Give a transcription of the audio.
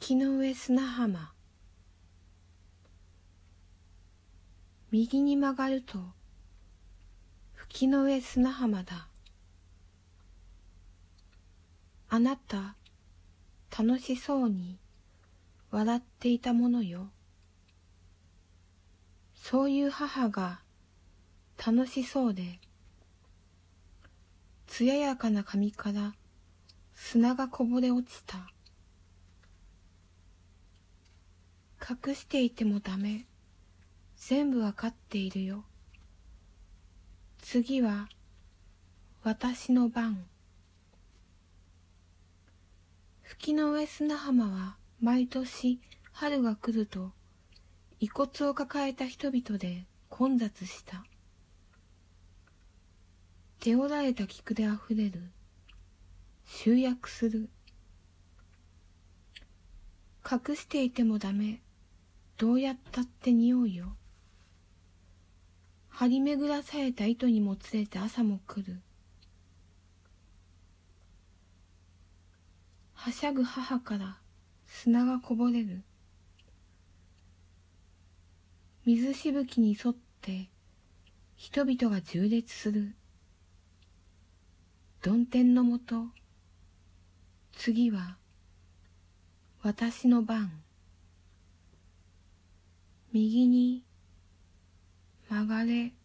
吹の上砂浜。右に曲がると吹の上砂浜だ。あなた楽しそうに笑っていたものよ。そういう母が楽しそうで艶やかな髪から砂がこぼれ落ちた。隠していてもダメ。全部わかっているよ。次は私の番。吹きの上砂浜は毎年春が来ると遺骨を抱えた人々で混雑した。手おられた菊であふれる。集約する。隠していてもダメ。どうやったって匂うよ張り巡らされた糸にもつれて朝も来る。はしゃぐ母から砂がこぼれる。水しぶきに沿って人々が縦列する。曇天のもと次は私の番。右に曲がれ。